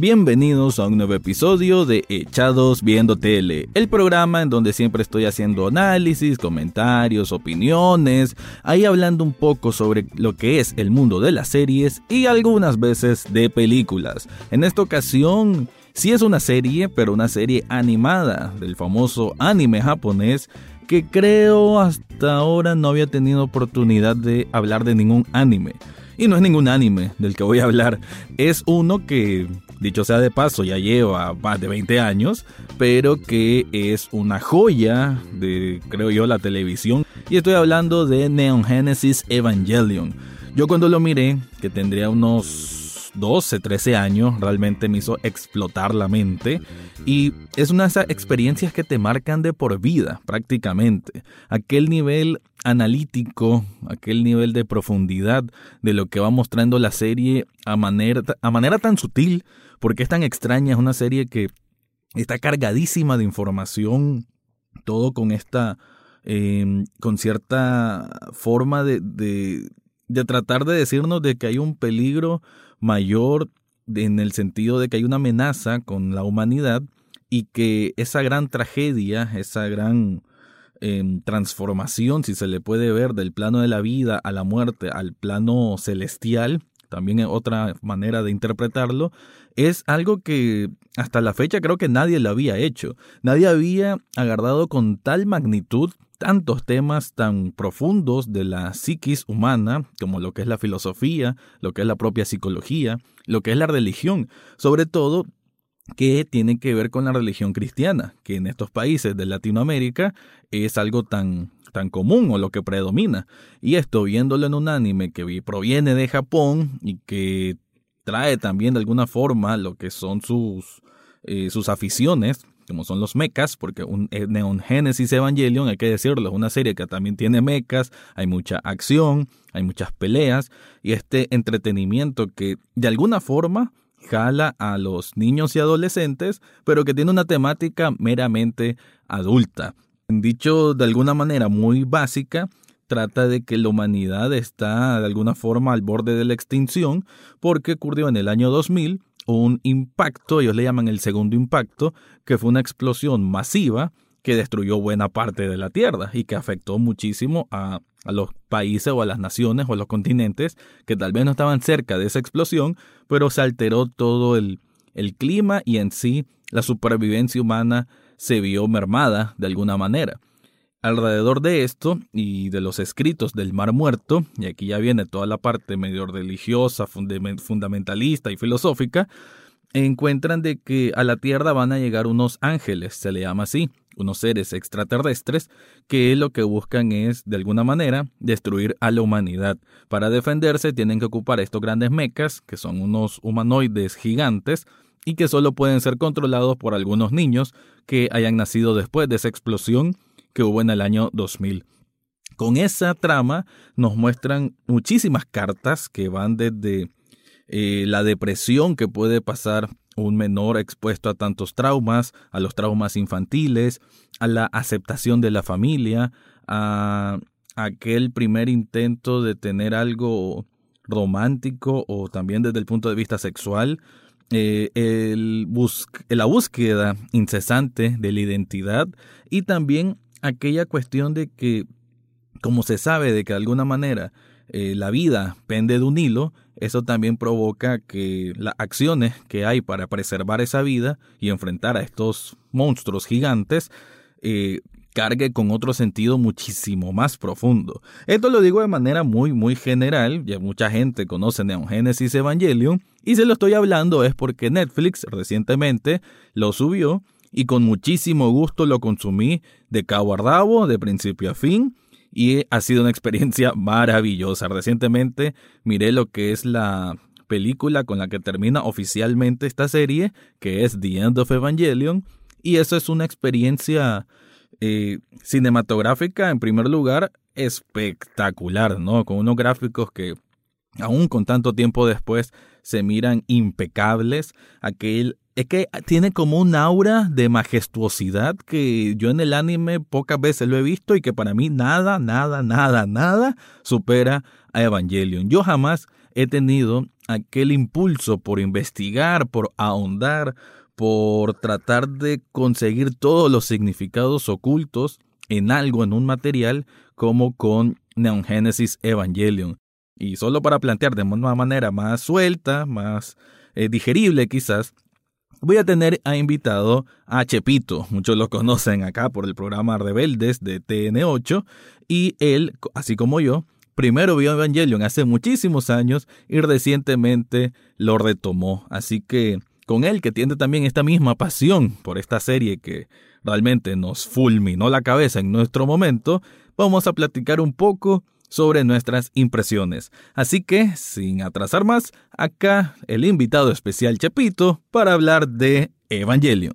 Bienvenidos a un nuevo episodio de Echados Viendo Tele, el programa en donde siempre estoy haciendo análisis, comentarios, opiniones, ahí hablando un poco sobre lo que es el mundo de las series y algunas veces de películas. En esta ocasión sí es una serie, pero una serie animada del famoso anime japonés que creo hasta ahora no había tenido oportunidad de hablar de ningún anime. Y no es ningún anime del que voy a hablar, es uno que dicho sea de paso, ya lleva más de 20 años, pero que es una joya de, creo yo, la televisión. Y estoy hablando de Neon Genesis Evangelion. Yo cuando lo miré, que tendría unos 12, 13 años, realmente me hizo explotar la mente. Y es una de esas experiencias que te marcan de por vida, prácticamente. Aquel nivel analítico, aquel nivel de profundidad de lo que va mostrando la serie a manera, a manera tan sutil, porque es tan extraña, es una serie que está cargadísima de información, todo con esta, em, con cierta forma de, de, de, tratar de decirnos de que hay un peligro mayor en el sentido de que hay una amenaza con la humanidad y que esa gran tragedia, esa gran eh, transformación, si se le puede ver, del plano de la vida a la muerte al plano celestial, también es otra manera de interpretarlo, es algo que hasta la fecha creo que nadie lo había hecho. Nadie había agarrado con tal magnitud tantos temas tan profundos de la psiquis humana, como lo que es la filosofía, lo que es la propia psicología, lo que es la religión, sobre todo que tiene que ver con la religión cristiana, que en estos países de Latinoamérica es algo tan tan común o lo que predomina. Y esto viéndolo en un anime que proviene de Japón y que trae también de alguna forma lo que son sus, eh, sus aficiones, como son los mechas, porque un eh, Neon Genesis Evangelion, hay que decirlo, es una serie que también tiene mechas, hay mucha acción, hay muchas peleas y este entretenimiento que de alguna forma jala a los niños y adolescentes, pero que tiene una temática meramente adulta. Dicho de alguna manera muy básica, trata de que la humanidad está de alguna forma al borde de la extinción porque ocurrió en el año 2000 un impacto, ellos le llaman el segundo impacto, que fue una explosión masiva que destruyó buena parte de la Tierra y que afectó muchísimo a, a, los países o a las naciones o a los continentes que tal vez no estaban cerca de esa explosión, pero se alteró todo el, el clima y en sí la supervivencia humana se vio mermada de alguna manera. Alrededor de esto y de los escritos del Mar Muerto, y aquí ya viene toda la parte medio religiosa, fundamentalista y filosófica, encuentran de que a la Tierra van a llegar unos ángeles, se le llama así, unos seres extraterrestres, que lo que buscan es, de alguna manera, destruir a la humanidad. Para defenderse tienen que ocupar estos grandes mecas, que son unos humanoides gigantes, y que solo pueden ser controlados por algunos niños que hayan nacido después de esa explosión que hubo en el año 2000. Con esa trama nos muestran muchísimas cartas que van desde eh, la depresión que puede pasar un menor expuesto a tantos traumas, a los traumas infantiles, a la aceptación de la familia, a aquel primer intento de tener algo romántico o también desde el punto de vista sexual, eh, el la búsqueda incesante de la identidad y también aquella cuestión de que, como se sabe de que de alguna manera eh, la vida pende de un hilo, eso también provoca que las acciones que hay para preservar esa vida y enfrentar a estos monstruos gigantes eh, cargue con otro sentido muchísimo más profundo. Esto lo digo de manera muy muy general, ya mucha gente conoce Neon Genesis Evangelion y se lo estoy hablando es porque Netflix recientemente lo subió y con muchísimo gusto lo consumí de cabo a rabo, de principio a fin y ha sido una experiencia maravillosa. Recientemente miré lo que es la película con la que termina oficialmente esta serie, que es The End of Evangelion, y eso es una experiencia eh, cinematográfica, en primer lugar, espectacular, ¿no? Con unos gráficos que aún con tanto tiempo después, se miran impecables. Aquel es que tiene como un aura de majestuosidad que yo en el anime pocas veces lo he visto y que para mí nada, nada, nada, nada supera a Evangelion. Yo jamás he tenido aquel impulso por investigar, por ahondar, por tratar de conseguir todos los significados ocultos en algo, en un material, como con Neon Genesis Evangelion. Y solo para plantear de una manera más suelta, más eh, digerible quizás, voy a tener a invitado a Chepito. Muchos lo conocen acá por el programa Rebeldes de TN8. Y él, así como yo, primero vio Evangelion hace muchísimos años y recientemente lo retomó. Así que con él, que tiene también esta misma pasión por esta serie que realmente nos fulminó la cabeza en nuestro momento, vamos a platicar un poco sobre nuestras impresiones. Así que, sin atrasar más, acá el invitado especial Chepito para hablar de Evangelion.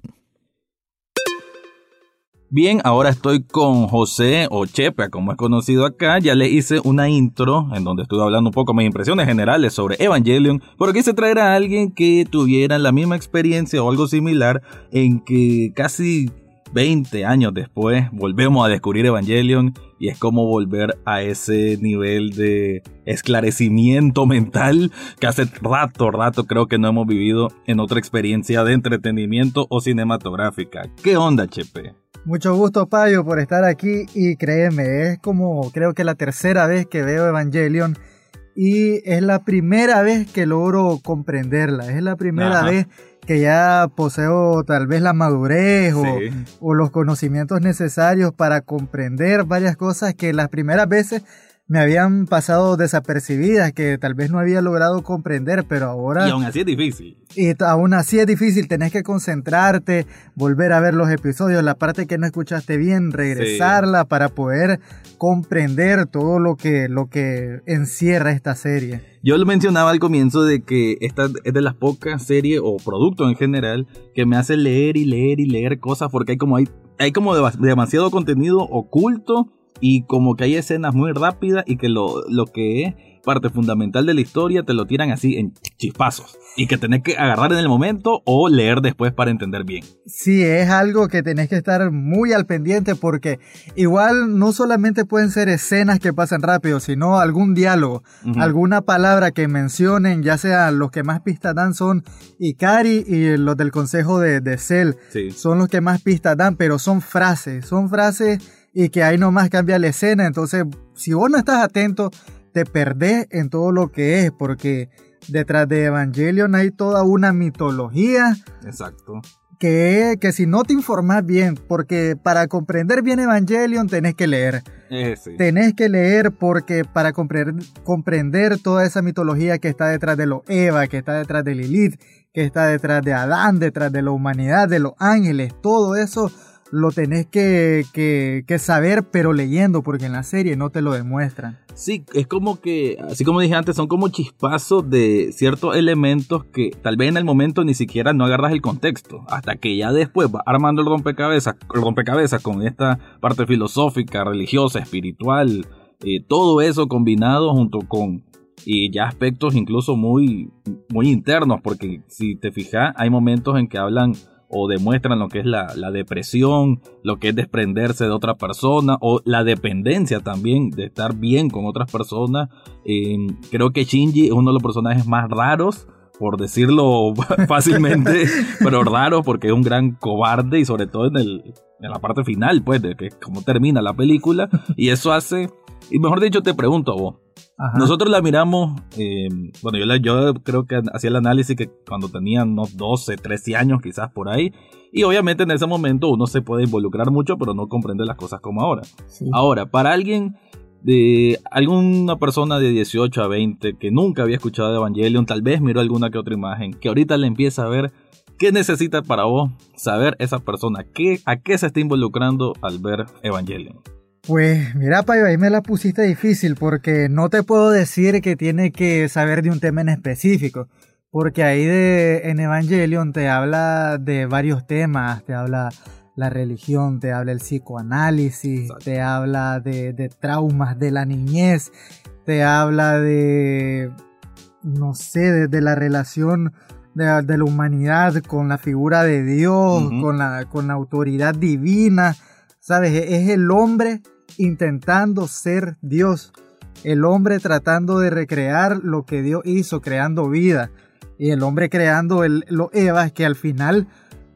Bien, ahora estoy con José o Chepe, como es conocido acá. Ya le hice una intro en donde estuve hablando un poco mis impresiones generales sobre Evangelion, pero quise traer a alguien que tuviera la misma experiencia o algo similar en que casi 20 años después volvemos a descubrir Evangelion y es como volver a ese nivel de esclarecimiento mental que hace rato, rato creo que no hemos vivido en otra experiencia de entretenimiento o cinematográfica. ¿Qué onda, Chepe? Mucho gusto, Payo, por estar aquí y créeme, es como creo que la tercera vez que veo Evangelion y es la primera vez que logro comprenderla, es la primera vez que ya poseo tal vez la madurez o, los conocimientos necesarios para comprender varias cosas que las primeras veces me habían pasado desapercibidas, que tal vez no había logrado comprender, pero ahora... Y aún así es difícil. Y aún así es difícil, tenés que concentrarte, volver a ver los episodios, la parte que no escuchaste bien, regresarla para poder comprender todo lo que, lo que encierra esta serie. Yo lo mencionaba al comienzo de que esta es de las pocas series o productos en general que me hace leer y leer y leer cosas porque hay como, hay, hay como demasiado contenido oculto y como que hay escenas muy rápidas y que lo, lo que es parte fundamental de la historia te lo tiran así en chispazos. Y que tenés que agarrar en el momento o leer después para entender bien. Sí, es algo que tenés que estar muy al pendiente porque igual no solamente pueden ser escenas que pasan rápido, sino algún diálogo, alguna palabra que mencionen, ya sea los que más pistas dan son Ikari y los del consejo de, de Cell, son los que más pistas dan, pero son frases, son frases y que ahí nomás cambia la escena. Entonces, si vos no estás atento, te perdés en todo lo que es, porque detrás de Evangelion hay toda una mitología. Exacto. Que, que si no te informas bien, porque para comprender bien Evangelion tenés que leer. Eh, tenés que leer porque para comprender, comprender toda esa mitología que está detrás de los Eva, que está detrás de Lilith, que está detrás de Adán, detrás de la humanidad, de los ángeles, todo eso lo tenés que, que, saber, pero leyendo, porque en la serie no te lo demuestran. Sí, es como que, así como dije antes, son como chispazos de ciertos elementos que tal vez en el momento ni siquiera no agarras el contexto, hasta que ya después va armando el rompecabezas, el rompecabezas con esta parte filosófica, religiosa, espiritual, eh, todo eso combinado junto con y ya aspectos incluso muy, muy internos, porque si te fijas, hay momentos en que hablan o demuestran lo que es la, depresión, lo que es desprenderse de otra persona o la dependencia también de estar bien con otras personas. Eh, creo que Shinji es uno de los personajes más raros por decirlo fácilmente, pero raro porque es un gran cobarde y sobre todo en, el, en la parte final, pues, de que cómo termina la película. Y eso hace, y mejor dicho, te pregunto a vos, nosotros la miramos, eh, bueno, yo, yo creo que hacía el análisis que cuando tenía unos 12, 13 años quizás por ahí, y obviamente en ese momento uno se puede involucrar mucho, pero no comprende las cosas como ahora. Ahora, para alguien de alguna persona de 18 a 20 que nunca había escuchado de Evangelion, tal vez miró alguna que otra imagen, que ahorita le empieza a ver qué necesita para vos saber esa persona, qué, a qué se está involucrando al ver Evangelion. Pues mira, Payo, ahí me la pusiste difícil porque no te puedo decir que tiene que saber de un tema en específico. Porque ahí de, en Evangelion te habla de varios temas, te habla la religión, te habla el psicoanálisis, te habla de, de, traumas de la niñez, te habla de no sé, desde la relación de, la humanidad con la figura de Dios, con, la, con la autoridad divina, ¿sabes? Es el hombre intentando ser Dios, el hombre tratando de recrear lo que Dios hizo, creando vida, y el hombre creando el, los Evas que al final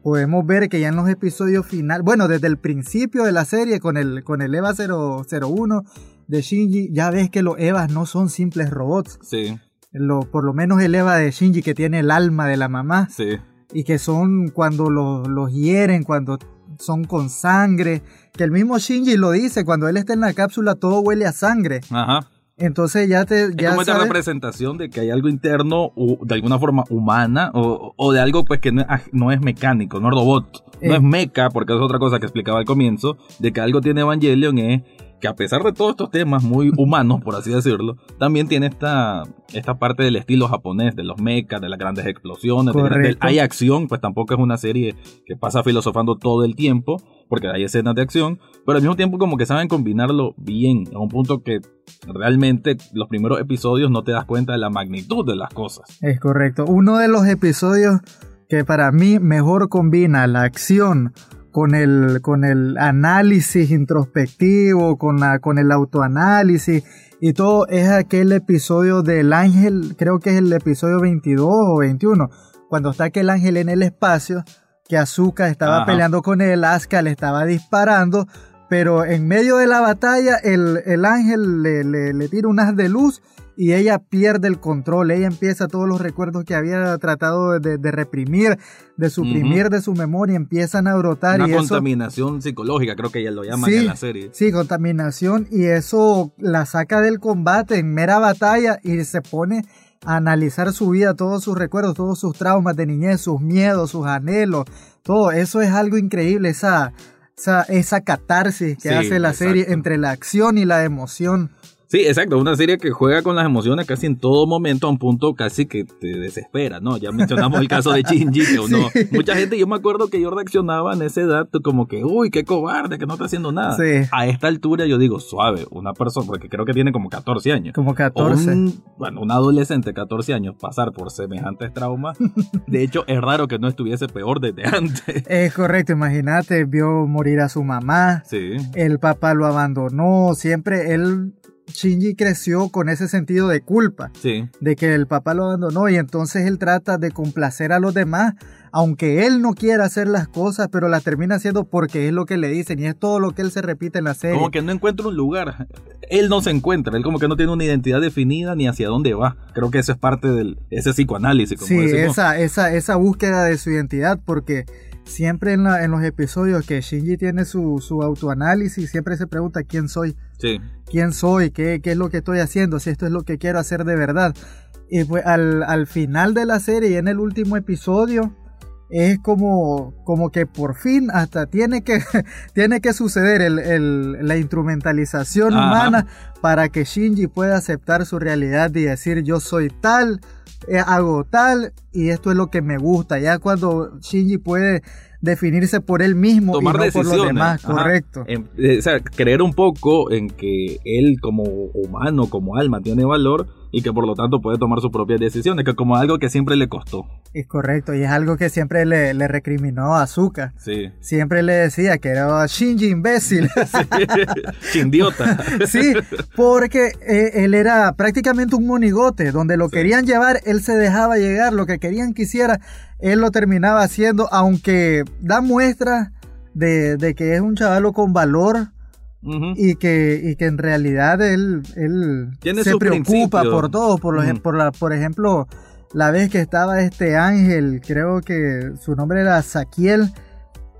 podemos ver que ya en los episodios finales, bueno, desde el principio de la serie con el, con el Eva 001 de Shinji, ya ves que los Evas no son simples robots. Sí. Lo, por lo menos el Eva de Shinji que tiene el alma de la mamá. Sí. Y que son cuando los, hieren, cuando son con sangre. Que el mismo Shinji lo dice, cuando él está en la cápsula todo huele a sangre. Ajá. Entonces ya te... Ya es como esta representación de que hay algo interno o de alguna forma humana o, de algo pues que no, no, es mecánico, no es robot, no es eh. meca, porque es otra cosa que explicaba al comienzo, de que algo tiene Evangelion es que a pesar de todos estos temas muy humanos, por así decirlo, también tiene esta, esta parte del estilo japonés, de los mechas, de las grandes explosiones, hay acción, pues tampoco es una serie que pasa filosofando todo el tiempo, porque hay escenas de acción, pero al mismo tiempo como que saben combinarlo bien, a un punto que realmente los primeros episodios no te das cuenta de la magnitud de las cosas. Es correcto, uno de los episodios que para mí mejor combina la acción con el, con el análisis introspectivo, con, la, con el autoanálisis y todo, es aquel episodio del ángel, creo que es el episodio 22 o 21, cuando está aquel ángel en el espacio, que Azuka estaba peleando con él, Asuka le estaba disparando, pero en medio de la batalla el, el ángel le, le, le tira un haz de luz y ella pierde el control, ella empieza todos los recuerdos que había tratado de, reprimir, de suprimir de su memoria, empiezan a brotar. Una contaminación psicológica, creo que ella lo llaman en la serie. Sí, contaminación y eso la saca del combate en mera batalla y se pone a analizar su vida, todos sus recuerdos, todos sus traumas de niñez, sus miedos, sus anhelos, todo eso es algo increíble, esa, esa, catarsis que hace la serie entre la acción y la emoción. Sí, exacto, una serie que juega con las emociones casi en todo momento a un punto casi que te desespera, ¿no? Ya mencionamos el caso de Shinji, que uno, mucha gente, yo me acuerdo que yo reaccionaba en esa edad como que, uy, qué cobarde, que no está haciendo nada. Sí. A esta altura yo digo, suave, una persona, porque creo que tiene como 14 años. Como 14. bueno, un adolescente de 14 años pasar por semejantes traumas, de hecho es raro que no estuviese peor desde antes. Es correcto, imagínate, vio morir a su mamá, sí. el papá lo abandonó, siempre él Shinji creció con ese sentido de culpa, de que el papá lo abandonó y entonces él trata de complacer a los demás, aunque él no quiera hacer las cosas, pero las termina haciendo porque es lo que le dicen y es todo lo que él se repite en la serie. Como que no encuentra un lugar, él no se encuentra, él como que no tiene una identidad definida ni hacia dónde va. Creo que eso es parte de ese psicoanálisis. Como sí, esa, esa, esa búsqueda de su identidad porque siempre en, los episodios que Shinji tiene su, su, autoanálisis, siempre se pregunta quién soy. ¿Quién soy? ¿Qué, ¿Qué, es lo que estoy haciendo? Si esto es lo que quiero hacer de verdad. Y pues al, al final de la serie en el último episodio, es como, como que por fin hasta tiene que, tiene que suceder el, el, la instrumentalización humana para que Shinji pueda aceptar su realidad y decir yo soy tal, eh, hago tal y esto es lo que me gusta. Ya cuando Shinji puede definirse por él mismo y no por los demás, correcto. Eh, o sea, creer un poco en que él como humano, como alma, tiene valor y que por lo tanto puede tomar sus propias decisiones, que como algo que siempre le costó. Es correcto, y es algo que siempre le, recriminó a Azuka. Sí. Siempre le decía que era Shinji imbécil. sí, idiota. sí, porque eh, él era prácticamente un monigote, donde lo querían llevar, él se dejaba llegar, lo que querían que hiciera, él lo terminaba haciendo, aunque da muestra de, de que es un chavalo con valor, y, que, y que en realidad él, él se preocupa por todo, por, por, la, por ejemplo, la vez que estaba este ángel, creo que su nombre era Saquiel,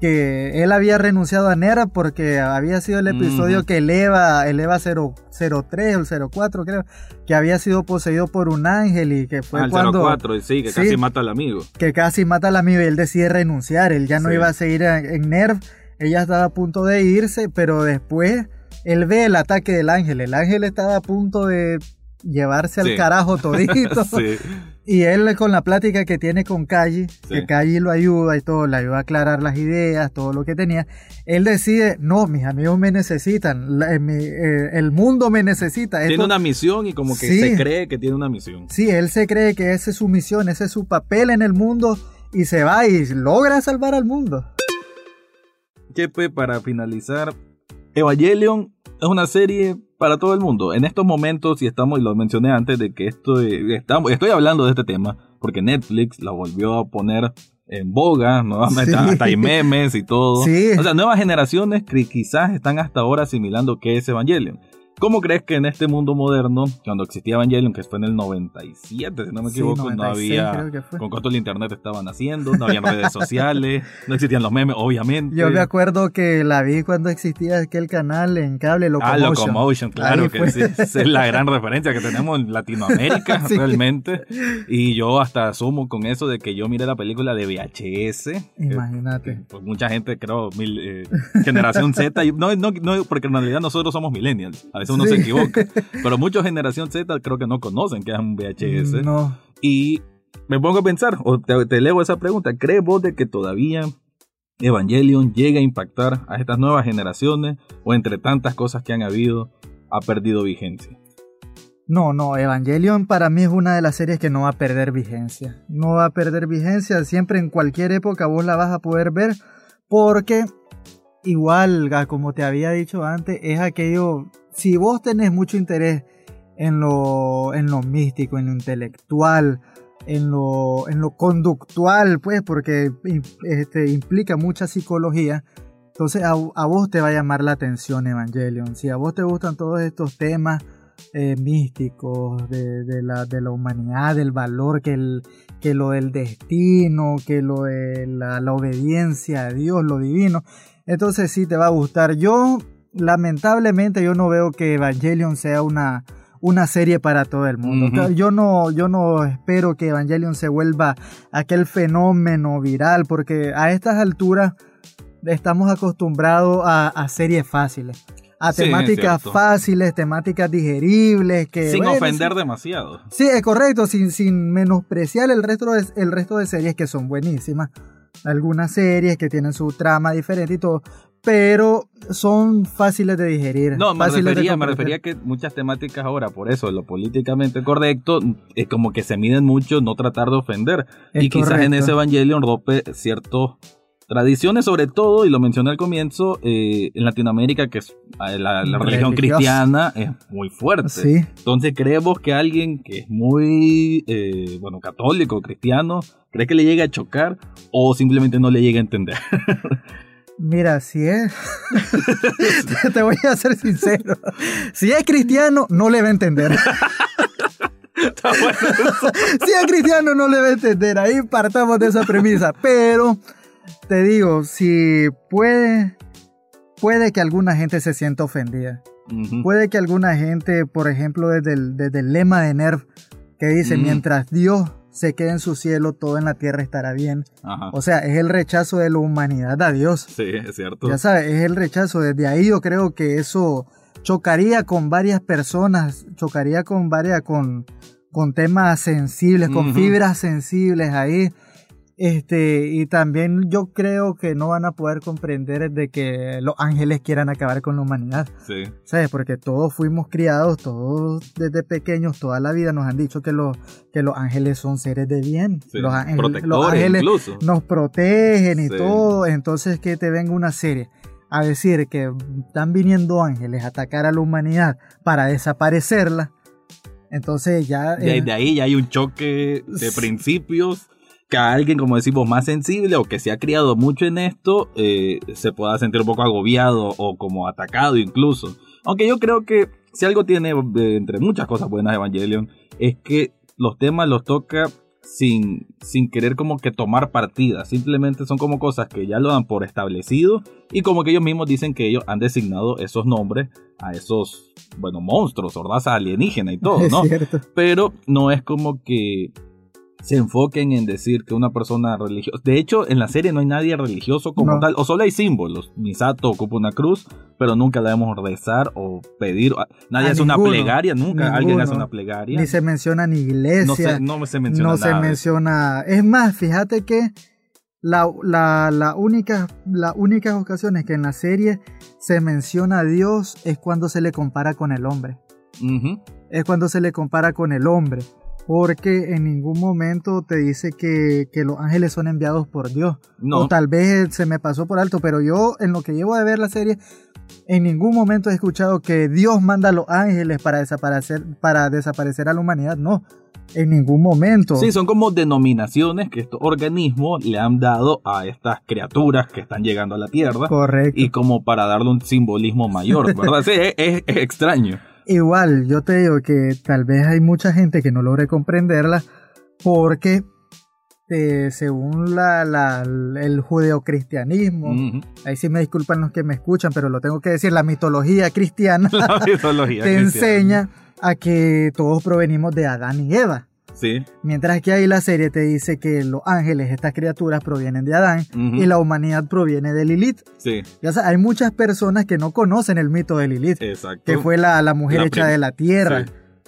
que él había renunciado a Nera porque había sido el episodio que eleva, eleva 003 o el 04 creo, que había sido poseído por un ángel y que fue ah, cuando... 04, sí, que casi mata al amigo. Que casi mata al amigo y él decide renunciar, él ya no iba a seguir en, en NERV ella estaba a punto de irse, pero después él ve el ataque del ángel. El ángel estaba a punto de llevarse al carajo todito. Y él con la plática que tiene con Calle, que Calle lo ayuda y todo, le ayuda a aclarar las ideas, todo lo que tenía, él decide, no, mis amigos me necesitan, eh, eh, el mundo me necesita. Tiene una misión y como que se cree que tiene una misión. Sí, él se cree que esa es su misión, ese es su papel en el mundo y se va y logra salvar al mundo. Chepe, para finalizar, Evangelion es una serie para todo el mundo. En estos momentos, y estamos, y lo mencioné antes, de que esto, estamos, estoy hablando de este tema, porque Netflix la volvió a poner en boga, nuevamente, hasta hay memes y todo. O sea, nuevas generaciones que quizás están hasta ahora asimilando qué es Evangelion. ¿Cómo crees que en este mundo moderno, cuando existía Evangelion, que fue en el 97, si no me equivoco, no había. Con cuánto el internet estaban haciendo, no había redes sociales, no existían los memes, obviamente. Yo me acuerdo que la vi cuando existía aquel canal en cable Locomotion. Ah, Locomotion, claro que sí. es la gran referencia que tenemos en Latinoamérica, realmente. Y yo hasta asumo con eso de que yo miré la película de VHS. Imagínate. pues mucha gente, creo, mil, eh, generación Z. no, no, no, porque en realidad nosotros somos millennials. A veces uno se equivoca. Pero mucha generación Z creo que no conocen que es un VHS. No. Y me pongo a pensar, o te, te leo esa pregunta, ¿crees vos de que todavía Evangelion llega a impactar a estas nuevas generaciones o entre tantas cosas que han habido ha perdido vigencia? No, no, Evangelion para mí es una de las series que no va a perder vigencia. No va a perder vigencia, siempre en cualquier época vos la vas a poder ver porque igual, como te había dicho antes, es aquello si vos tenés mucho interés en lo, en lo místico, en lo intelectual, en lo, en lo conductual, pues, porque este, implica mucha psicología, entonces a, vos te va a llamar la atención Evangelion. Si a vos te gustan todos estos temas eh, místicos de, la, de, la, humanidad, del valor, que, el, que lo del destino, que lo de la, la obediencia a Dios, lo divino, entonces sí te va a gustar. Yo lamentablemente yo no veo que Evangelion sea una, una serie para todo el mundo. Yo no, yo no espero que Evangelion se vuelva aquel fenómeno viral, porque a estas alturas estamos acostumbrados a, series fáciles. A temáticas fáciles, temáticas digeribles. Que, sin ofender demasiado. Sí, es correcto, sin, sin menospreciar el resto, de, el resto de series que son buenísimas. Algunas series que tienen su trama diferente y todo pero son fáciles de digerir. No, me refería, me refería a que muchas temáticas ahora, por eso, lo políticamente correcto, es como que se miden mucho no tratar de ofender. y quizás en ese Evangelion rompe ciertas tradiciones, sobre todo, y lo mencioné al comienzo, eh, en Latinoamérica, que es eh, la, religión cristiana, es muy fuerte. Sí. Entonces, creemos que alguien que es muy, eh, bueno, católico, cristiano, cree que le llega a chocar o simplemente no le llega a entender. Mira, si es. te voy a ser sincero. Si es cristiano, no le va a entender. si es cristiano, no le va a entender. Ahí partamos de esa premisa. Pero te digo, si puede. Puede que alguna gente se sienta ofendida. Puede que alguna gente, por ejemplo, desde el, desde el lema de NERV, que dice: mientras Dios se quede en su cielo, todo en la tierra estará bien. O sea, es el rechazo de la humanidad a Dios. Sí, es cierto. Ya sabes, es el rechazo. Desde ahí yo creo que eso chocaría con varias personas, chocaría con varias, con, con temas sensibles, con fibras sensibles ahí. Este, y también yo creo que no van a poder comprender de que los ángeles quieran acabar con la humanidad. Sí. ¿Sabes? Porque todos fuimos criados, todos desde pequeños, toda la vida nos han dicho que los, que los ángeles son seres de bien. los, ángeles, los ángeles nos protegen y todo. Entonces que te venga una serie a decir que están viniendo ángeles a atacar a la humanidad para desaparecerla. Entonces ya... De, de ahí ya hay un choque de principios que alguien, como decimos, más sensible o que se ha criado mucho en esto, eh, se pueda sentir un poco agobiado o como atacado incluso. Aunque yo creo que si algo tiene, eh, entre muchas cosas buenas Evangelion, es que los temas los toca sin, sin querer como que tomar partida. Simplemente son como cosas que ya lo dan por establecido y como que ellos mismos dicen que ellos han designado esos nombres a esos, bueno, monstruos, razas alienígenas y todo, ¿no? Pero no es como que se enfoquen en decir que una persona religiosa. De hecho, en la serie no hay nadie religioso como tal, o solo hay símbolos. Misato ocupa una cruz, pero nunca la debemos rezar o pedir. Nadie hace una plegaria, nunca alguien hace una plegaria. Ni se menciona ni iglesia. No se, menciona. No se menciona. Es más, fíjate que la, la, única, las únicas ocasiones que en la serie se menciona a Dios es cuando se le compara con el hombre. Es cuando se le compara con el hombre porque en ningún momento te dice que, los ángeles son enviados por Dios. No. O tal vez se me pasó por alto, pero yo en lo que llevo de ver la serie, en ningún momento he escuchado que Dios manda a los ángeles para desaparecer, para desaparecer a la humanidad. No, en ningún momento. Sí, son como denominaciones que estos organismos le han dado a estas criaturas que están llegando a la Tierra. Correcto. Y como para darle un simbolismo mayor, ¿verdad? sí, es extraño. Igual, yo te digo que tal vez hay mucha gente que no logre comprenderla porque eh, según la, la, el judeocristianismo, ahí sí me disculpan los que me escuchan, pero lo tengo que decir, la mitología cristiana la mitología te enseña a que todos provenimos de Adán y Eva. Mientras que ahí la serie te dice que los ángeles, estas criaturas, provienen de Adán y la humanidad proviene de Lilith. Sí. Ya hay muchas personas que no conocen el mito de Lilith, que fue la, mujer hecha de la tierra.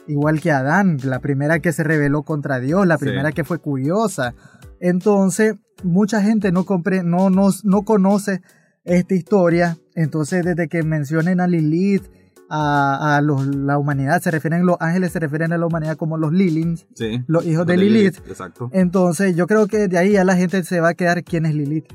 Igual que Adán, la primera que se rebeló contra Dios, la primera que fue curiosa. Entonces, mucha gente no, no, no, no conoce esta historia. Entonces, desde que mencionen a Lilith, a, la humanidad, se refieren, los ángeles se refieren a la humanidad como los Lilins, los hijos de, Lilith. Exacto. Entonces yo creo que de ahí ya la gente se va a quedar quién es Lilith.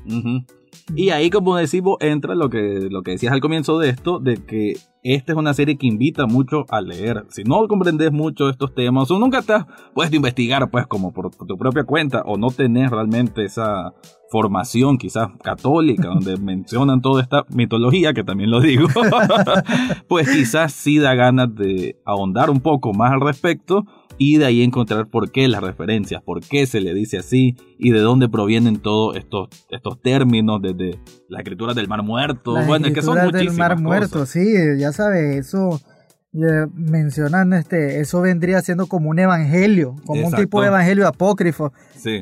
Y ahí, como decimos, entra lo que, lo que decías al comienzo de esto, de que esta es una serie que invita mucho a leer. Si no comprendes mucho estos temas, o nunca te has puesto investigar, pues, como por, tu propia cuenta, o no tenés realmente esa formación, quizás católica, donde mencionan toda esta mitología, que también lo digo, pues quizás sí da ganas de ahondar un poco más al respecto y de ahí encontrar por qué las referencias, por qué se le dice así y de dónde provienen todos estos, estos términos desde la escritura del Mar Muerto. bueno, es que son del Mar Muerto, sí, ya sabes, eso mencionan este, eso vendría siendo como un evangelio, como un tipo de evangelio apócrifo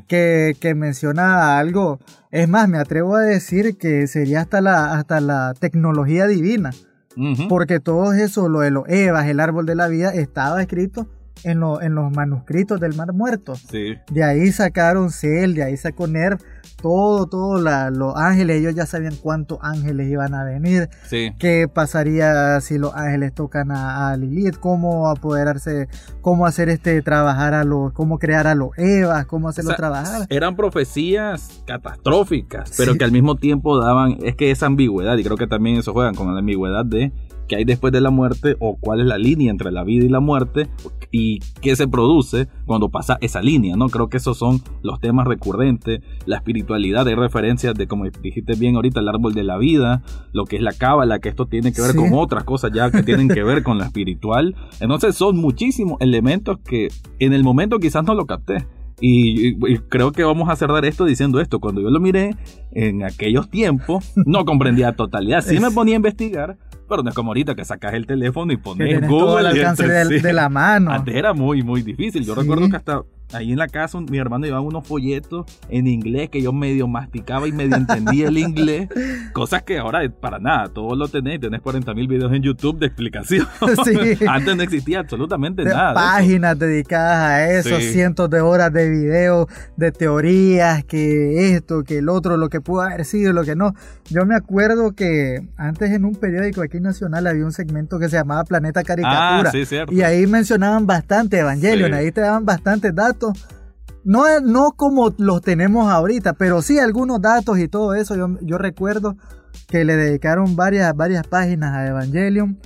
que, que, menciona algo. Es más, me atrevo a decir que sería hasta la, hasta la tecnología divina. Porque todo eso, lo de los Evas, el árbol de la vida, estaba escrito en, en los manuscritos del Mar Muerto. De ahí sacaron Cell, de ahí sacó Nerv, todo, todo, los ángeles, ellos ya sabían cuántos ángeles iban a venir, qué pasaría si los ángeles tocan a, Lilith, cómo apoderarse, cómo hacer este trabajar a los, cómo crear a los Evas, cómo hacerlo trabajar. Eran profecías catastróficas, pero que al mismo tiempo daban, es que esa ambigüedad, y creo que también eso juegan con la ambigüedad de qué hay después de la muerte o cuál es la línea entre la vida y la muerte y qué se produce cuando pasa esa línea, ¿no? Creo que esos son los temas recurrentes, la espiritualidad, hay referencias de, como dijiste bien ahorita, el árbol de la vida, lo que es la cábala, que esto tiene que ver con otras cosas ya que tienen que ver con la espiritual. Entonces son muchísimos elementos que en el momento quizás no lo capté. Y, creo que vamos a cerrar esto diciendo esto. Cuando yo lo miré en aquellos tiempos, no comprendía totalidad. Sí me ponía a investigar, pero no es como ahorita que sacas el teléfono y pones Google. Todo al alcance de, la mano. Antes era muy, muy difícil. Yo recuerdo que hasta ahí en la casa mi hermano llevaba unos folletos en inglés que yo medio masticaba y medio entendía el inglés. Cosas que ahora para nada, todo lo tenés. Tenés 40 mil videos en YouTube de explicación. Antes no existía absolutamente nada. Páginas dedicadas a eso, cientos de horas de videos, de teorías, que esto, que el otro, lo que pudo haber sido, lo que no. Yo me acuerdo que antes en un periódico aquí nacional había un segmento que se llamaba Planeta Caricatura. Ah, y ahí mencionaban bastante Evangelion, ahí te daban bastantes datos no, no como los tenemos ahorita, pero sí algunos datos y todo eso. Yo, recuerdo que le dedicaron varias, varias páginas a Evangelion,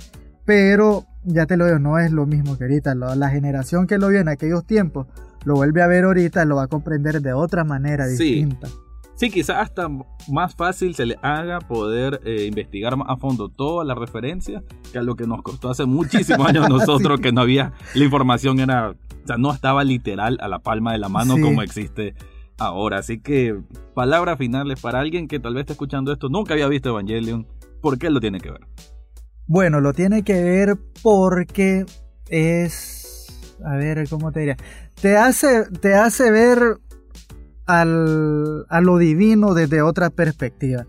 pero ya te lo digo, no es lo mismo que ahorita. La, generación que lo vio en aquellos tiempos lo vuelve a ver ahorita, lo va a comprender de otra manera distinta. Sí, quizás hasta más fácil se le haga poder eh, investigar más a fondo toda la referencia que a lo que nos costó hace muchísimos años a nosotros que no había, la información era, sea, no estaba literal a la palma de la mano como existe ahora. Así que palabras finales para alguien que tal vez esté escuchando esto, nunca había visto Evangelion, ¿por qué lo tiene que ver? Bueno, lo tiene que ver porque es a ver, ¿cómo te diría? Te hace, te hace ver al, a lo divino desde otra perspectiva.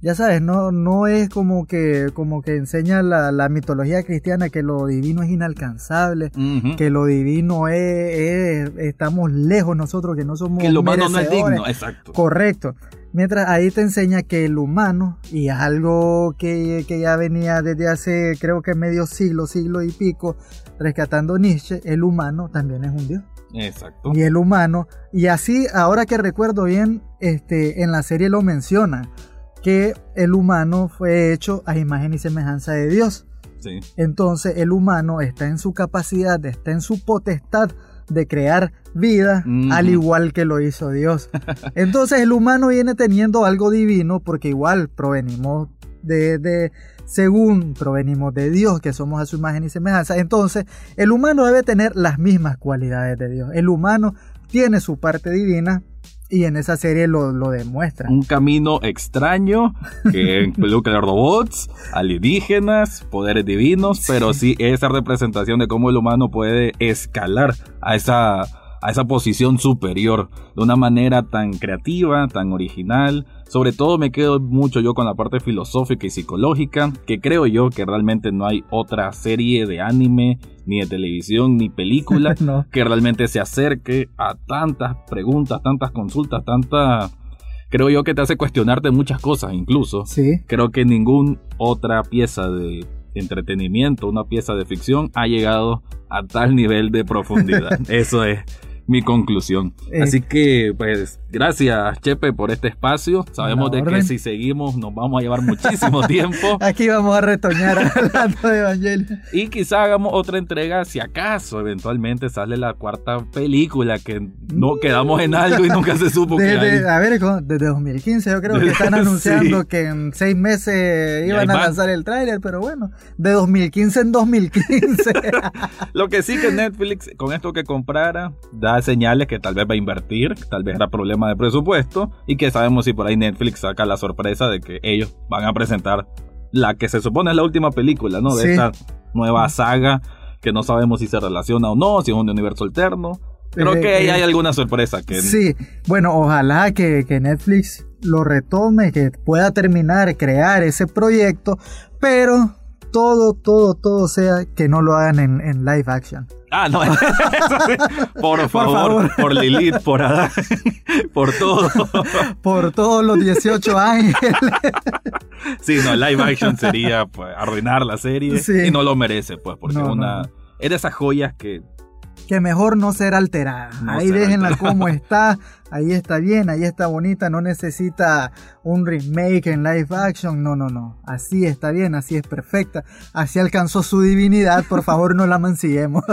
Ya sabes, no, no es como que, como que enseña la, mitología cristiana que lo divino es inalcanzable, que lo divino es, estamos lejos nosotros, que no somos Que lo humano no es digno, exacto. Correcto. Mientras ahí te enseña que el humano, y algo que, que ya venía desde hace creo que medio siglo, siglo y pico, rescatando Nietzsche, el humano también es un dios. Exacto. Y el humano, y así, ahora que recuerdo bien, este, en la serie lo menciona que el humano fue hecho a imagen y semejanza de Dios. Sí. Entonces el humano está en su capacidad, está en su potestad de crear vida, al igual que lo hizo Dios. Entonces el humano viene teniendo algo divino porque igual provenimos de, de, según provenimos de Dios, que somos a su imagen y semejanza. Entonces el humano debe tener las mismas cualidades de Dios. El humano tiene su parte divina, y en esa serie lo, lo demuestra. Un camino extraño que involucra robots, alienígenas, poderes divinos, pero sí esa representación de cómo el humano puede escalar a esa, a esa posición superior de una manera tan creativa, tan original, sobre todo me quedo mucho yo con la parte filosófica y psicológica, que creo yo que realmente no hay otra serie de anime, ni de televisión, ni película que realmente se acerque a tantas preguntas, tantas consultas, tantas creo yo que te hace cuestionarte muchas cosas incluso. Sí. Creo que ninguna otra pieza de entretenimiento, una pieza de ficción ha llegado a tal nivel de profundidad. Eso es mi conclusión. Eh. Así que, pues, gracias, Chepe, por este espacio. Sabemos de que si seguimos nos vamos a llevar muchísimo tiempo. Aquí vamos a retoñar hablando de Evangelio. Y quizá hagamos otra entrega si acaso eventualmente sale la cuarta película que no mm. quedamos en algo y nunca se supo que A ver, desde 2015 yo creo que están anunciando que en seis meses iban a lanzar el tráiler, pero bueno, de 2015 en 2015. Lo que sí que Netflix, con esto que comprara, da señales que tal vez va a invertir, tal vez era problema de presupuesto y que sabemos si por ahí Netflix saca la sorpresa de que ellos van a presentar la que se supone es la última película, ¿no? De esta nueva saga que no sabemos si se relaciona o no, si es un universo alterno. Creo que ahí hay alguna sorpresa que... Sí, bueno, ojalá que, que Netflix lo retome, que pueda terminar, crear ese proyecto, pero todo, todo, todo sea que no lo hagan en, en live action. Ah, no. por, favor, por Lilith, por Adán, por todo. por todos los 18 ángeles. sí, no, live action sería pues, arruinar la serie y no lo merece, pues, porque una. Es de esas joyas que que mejor no ser alterada. ahí déjenla como está, ahí está bien, ahí está bonita, no necesita un remake en live action, no, no, no, así está bien, así es perfecta, así alcanzó su divinidad, por favor no la mancillemos.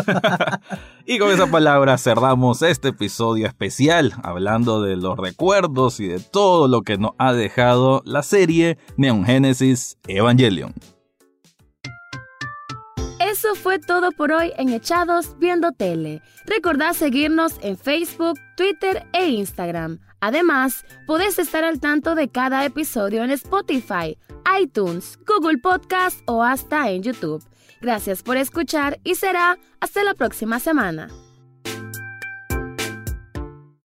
y con esa palabra cerramos este episodio especial, hablando de los recuerdos y de todo lo que nos ha dejado la serie Neon Genesis Evangelion. Eso fue todo por hoy en Echados Viendo Tele. Recordad seguirnos en Facebook, Twitter e Instagram. Además, podés estar al tanto de cada episodio en Spotify, iTunes, Google Podcast o hasta en YouTube. Gracias por escuchar y será hasta la próxima semana.